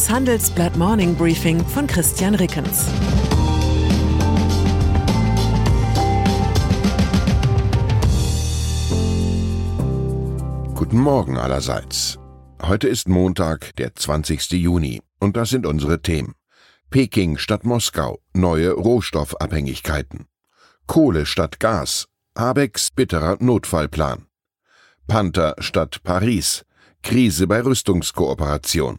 Das Handelsblatt Morning Briefing von Christian Rickens. Guten Morgen allerseits. Heute ist Montag, der 20. Juni, und das sind unsere Themen. Peking statt Moskau, neue Rohstoffabhängigkeiten. Kohle statt Gas, Habecks bitterer Notfallplan. Panther statt Paris, Krise bei Rüstungskooperation.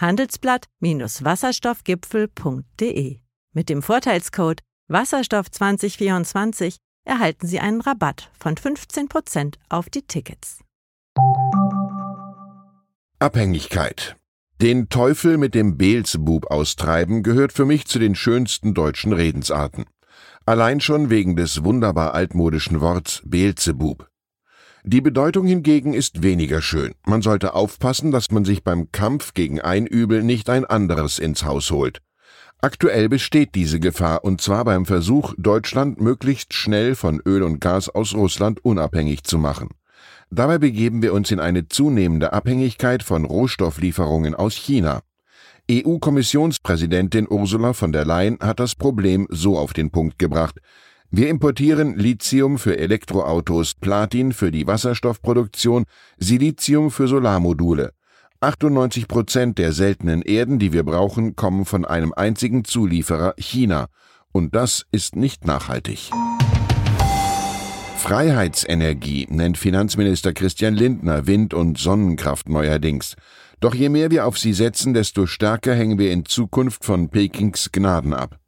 handelsblatt-wasserstoffgipfel.de. Mit dem Vorteilscode Wasserstoff 2024 erhalten Sie einen Rabatt von 15% auf die Tickets. Abhängigkeit. Den Teufel mit dem Beelzebub austreiben gehört für mich zu den schönsten deutschen Redensarten. Allein schon wegen des wunderbar altmodischen Worts Beelzebub. Die Bedeutung hingegen ist weniger schön. Man sollte aufpassen, dass man sich beim Kampf gegen ein Übel nicht ein anderes ins Haus holt. Aktuell besteht diese Gefahr, und zwar beim Versuch, Deutschland möglichst schnell von Öl und Gas aus Russland unabhängig zu machen. Dabei begeben wir uns in eine zunehmende Abhängigkeit von Rohstofflieferungen aus China. EU-Kommissionspräsidentin Ursula von der Leyen hat das Problem so auf den Punkt gebracht. Wir importieren Lithium für Elektroautos, Platin für die Wasserstoffproduktion, Silizium für Solarmodule. 98 Prozent der seltenen Erden, die wir brauchen, kommen von einem einzigen Zulieferer China. Und das ist nicht nachhaltig. Freiheitsenergie nennt Finanzminister Christian Lindner Wind- und Sonnenkraft neuerdings. Doch je mehr wir auf sie setzen, desto stärker hängen wir in Zukunft von Pekings Gnaden ab.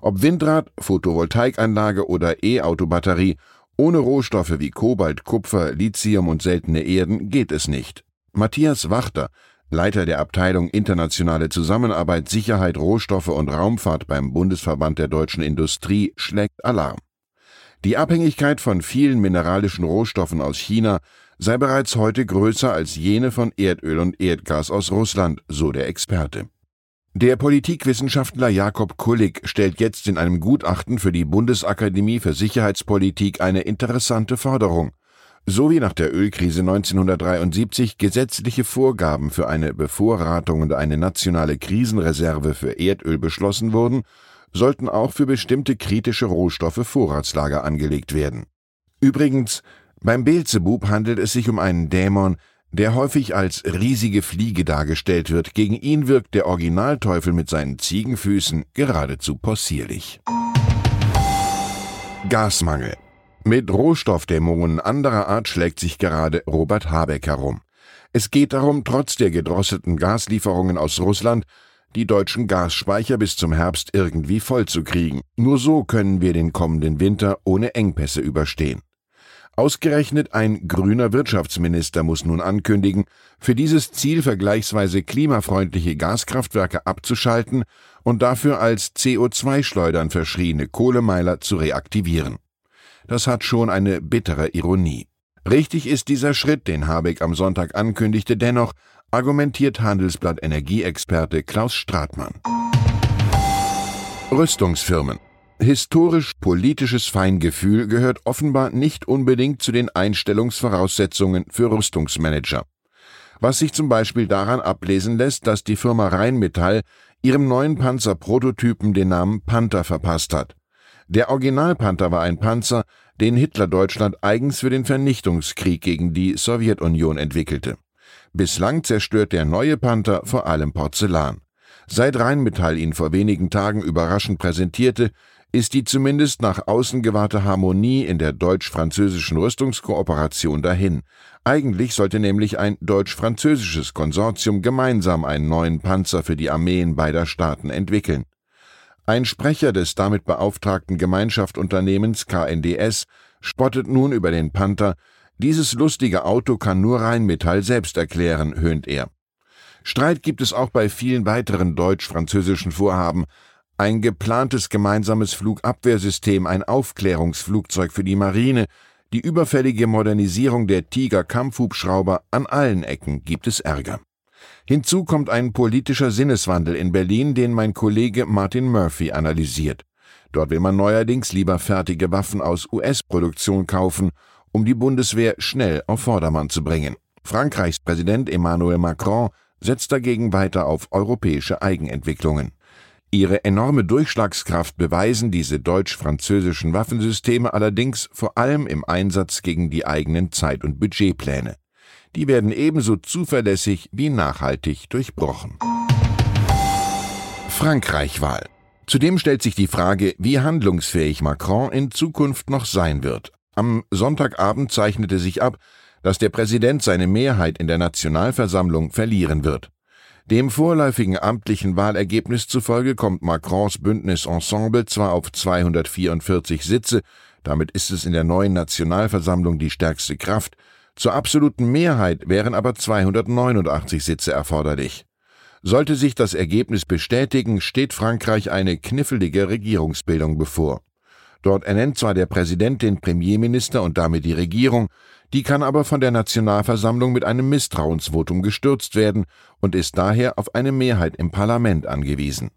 Ob Windrad, Photovoltaikanlage oder E-Auto-Batterie, ohne Rohstoffe wie Kobalt, Kupfer, Lithium und seltene Erden geht es nicht. Matthias Wachter, Leiter der Abteilung Internationale Zusammenarbeit, Sicherheit, Rohstoffe und Raumfahrt beim Bundesverband der deutschen Industrie, schlägt Alarm. Die Abhängigkeit von vielen mineralischen Rohstoffen aus China sei bereits heute größer als jene von Erdöl und Erdgas aus Russland, so der Experte. Der Politikwissenschaftler Jakob Kullig stellt jetzt in einem Gutachten für die Bundesakademie für Sicherheitspolitik eine interessante Forderung. So wie nach der Ölkrise 1973 gesetzliche Vorgaben für eine Bevorratung und eine nationale Krisenreserve für Erdöl beschlossen wurden, sollten auch für bestimmte kritische Rohstoffe Vorratslager angelegt werden. Übrigens, beim Beelzebub handelt es sich um einen Dämon, der häufig als riesige Fliege dargestellt wird. Gegen ihn wirkt der Originalteufel mit seinen Ziegenfüßen geradezu possierlich. Gasmangel. Mit Rohstoffdämungen anderer Art schlägt sich gerade Robert Habeck herum. Es geht darum, trotz der gedrosselten Gaslieferungen aus Russland die deutschen Gasspeicher bis zum Herbst irgendwie vollzukriegen. Nur so können wir den kommenden Winter ohne Engpässe überstehen. Ausgerechnet ein grüner Wirtschaftsminister muss nun ankündigen, für dieses Ziel vergleichsweise klimafreundliche Gaskraftwerke abzuschalten und dafür als CO2-Schleudern verschriene Kohlemeiler zu reaktivieren. Das hat schon eine bittere Ironie. Richtig ist dieser Schritt, den Habeck am Sonntag ankündigte, dennoch argumentiert Handelsblatt Energieexperte Klaus Stratmann. Rüstungsfirmen Historisch-politisches Feingefühl gehört offenbar nicht unbedingt zu den Einstellungsvoraussetzungen für Rüstungsmanager. Was sich zum Beispiel daran ablesen lässt, dass die Firma Rheinmetall ihrem neuen Panzerprototypen den Namen Panther verpasst hat. Der Originalpanther war ein Panzer, den Hitler-Deutschland eigens für den Vernichtungskrieg gegen die Sowjetunion entwickelte. Bislang zerstört der neue Panther vor allem Porzellan. Seit Rheinmetall ihn vor wenigen Tagen überraschend präsentierte, ist die zumindest nach außen gewahrte Harmonie in der deutsch-französischen Rüstungskooperation dahin. Eigentlich sollte nämlich ein deutsch-französisches Konsortium gemeinsam einen neuen Panzer für die Armeen beider Staaten entwickeln. Ein Sprecher des damit beauftragten Gemeinschaftsunternehmens KNDS spottet nun über den Panther, dieses lustige Auto kann nur Rheinmetall selbst erklären, höhnt er. Streit gibt es auch bei vielen weiteren deutsch-französischen Vorhaben. Ein geplantes gemeinsames Flugabwehrsystem, ein Aufklärungsflugzeug für die Marine, die überfällige Modernisierung der Tiger-Kampfhubschrauber, an allen Ecken gibt es Ärger. Hinzu kommt ein politischer Sinneswandel in Berlin, den mein Kollege Martin Murphy analysiert. Dort will man neuerdings lieber fertige Waffen aus US-Produktion kaufen, um die Bundeswehr schnell auf Vordermann zu bringen. Frankreichs Präsident Emmanuel Macron setzt dagegen weiter auf europäische Eigenentwicklungen. Ihre enorme Durchschlagskraft beweisen diese deutsch-französischen Waffensysteme allerdings vor allem im Einsatz gegen die eigenen Zeit- und Budgetpläne. Die werden ebenso zuverlässig wie nachhaltig durchbrochen. Frankreich-Wahl. Zudem stellt sich die Frage, wie handlungsfähig Macron in Zukunft noch sein wird. Am Sonntagabend zeichnete sich ab, dass der Präsident seine Mehrheit in der Nationalversammlung verlieren wird. Dem vorläufigen amtlichen Wahlergebnis zufolge kommt Macrons Bündnis Ensemble zwar auf 244 Sitze, damit ist es in der neuen Nationalversammlung die stärkste Kraft, zur absoluten Mehrheit wären aber 289 Sitze erforderlich. Sollte sich das Ergebnis bestätigen, steht Frankreich eine knifflige Regierungsbildung bevor. Dort ernennt zwar der Präsident den Premierminister und damit die Regierung, die kann aber von der Nationalversammlung mit einem Misstrauensvotum gestürzt werden und ist daher auf eine Mehrheit im Parlament angewiesen.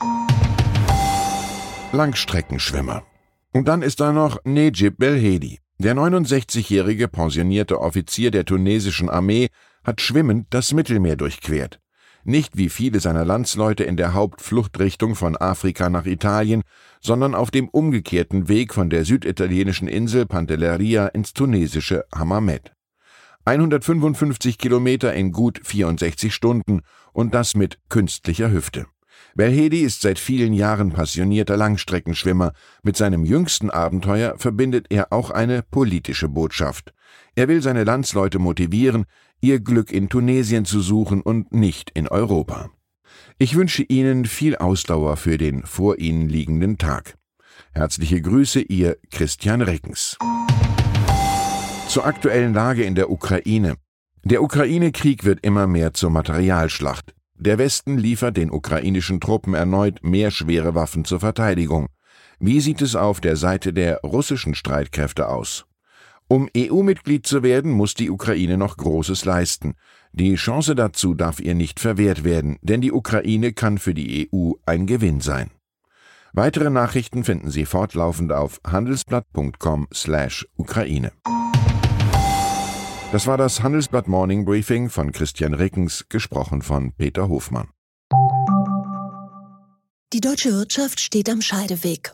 Langstreckenschwimmer. Und dann ist da noch Nejib Belhedi. Der 69-jährige pensionierte Offizier der tunesischen Armee hat schwimmend das Mittelmeer durchquert. Nicht wie viele seiner Landsleute in der Hauptfluchtrichtung von Afrika nach Italien, sondern auf dem umgekehrten Weg von der süditalienischen Insel Pantelleria ins tunesische Hammamet. 155 Kilometer in gut 64 Stunden und das mit künstlicher Hüfte. Belhedi ist seit vielen Jahren passionierter Langstreckenschwimmer. Mit seinem jüngsten Abenteuer verbindet er auch eine politische Botschaft. Er will seine Landsleute motivieren, ihr Glück in Tunesien zu suchen und nicht in Europa. Ich wünsche Ihnen viel Ausdauer für den vor Ihnen liegenden Tag. Herzliche Grüße, Ihr Christian Reckens. Zur aktuellen Lage in der Ukraine. Der Ukraine-Krieg wird immer mehr zur Materialschlacht. Der Westen liefert den ukrainischen Truppen erneut mehr schwere Waffen zur Verteidigung. Wie sieht es auf der Seite der russischen Streitkräfte aus? Um EU-Mitglied zu werden, muss die Ukraine noch Großes leisten. Die Chance dazu darf ihr nicht verwehrt werden, denn die Ukraine kann für die EU ein Gewinn sein. Weitere Nachrichten finden Sie fortlaufend auf handelsblatt.com/Ukraine. Das war das Handelsblatt Morning Briefing von Christian Rickens, gesprochen von Peter Hofmann. Die deutsche Wirtschaft steht am Scheideweg.